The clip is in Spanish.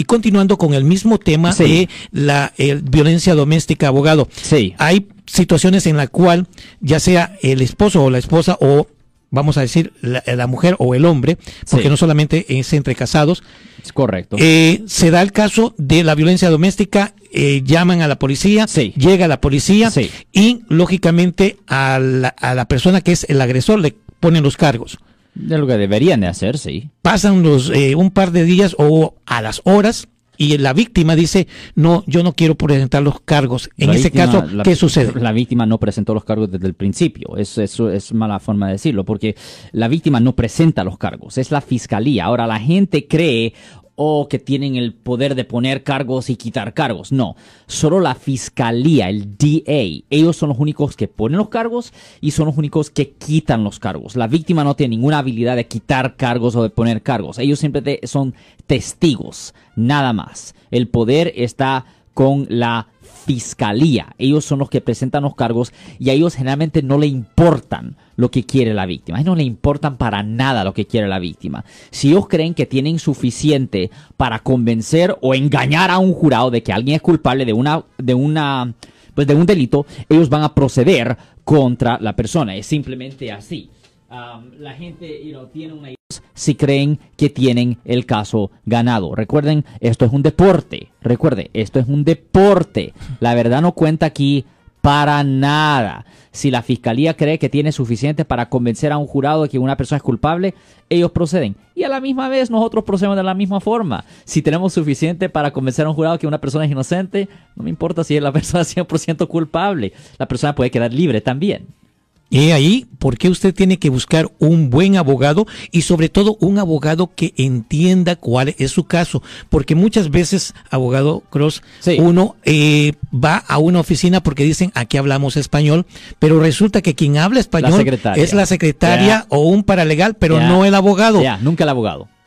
Y continuando con el mismo tema de la violencia doméstica, abogado. Sí. Hay situaciones en la cual ya sea el esposo o la esposa o vamos a decir la, mujer o el hombre, porque no solamente es entre casados. Es correcto. Eh, se da el caso de la violencia doméstica, eh, llaman a la policía, llega la policía y lógicamente a la, a la persona que es el agresor le ponen los cargos. De lo que deberían de hacer, sí. Pasan los, eh, un par de días o a las horas y la víctima dice, no, yo no quiero presentar los cargos. En ese caso, ¿qué sucede? La víctima no presentó los cargos desde el principio. Eso, eso es mala forma de decirlo, porque la víctima no presenta los cargos, es la fiscalía. Ahora, la gente cree, o que tienen el poder de poner cargos y quitar cargos. No, solo la fiscalía, el DA, ellos son los únicos que ponen los cargos y son los únicos que quitan los cargos. La víctima no tiene ninguna habilidad de quitar cargos o de poner cargos. Ellos siempre son testigos, nada más. El poder está con la fiscalía. Ellos son los que presentan los cargos y a ellos generalmente no le importan lo que quiere la víctima. A ellos no le importan para nada lo que quiere la víctima. Si ellos creen que tienen suficiente para convencer o engañar a un jurado de que alguien es culpable de una, de una, pues de un delito, ellos van a proceder contra la persona. Es simplemente así. La gente tiene una si creen que tienen el caso ganado. Recuerden, esto es un deporte. Recuerde, esto es un deporte. La verdad no cuenta aquí para nada. Si la fiscalía cree que tiene suficiente para convencer a un jurado de que una persona es culpable, ellos proceden. Y a la misma vez nosotros procedemos de la misma forma. Si tenemos suficiente para convencer a un jurado que una persona es inocente, no me importa si es la persona 100% culpable. La persona puede quedar libre también. Y ahí, ¿por qué usted tiene que buscar un buen abogado y sobre todo un abogado que entienda cuál es su caso? Porque muchas veces, abogado Cross, uno eh, va a una oficina porque dicen aquí hablamos español, pero resulta que quien habla español es la secretaria o un paralegal, pero no el abogado. nunca el abogado.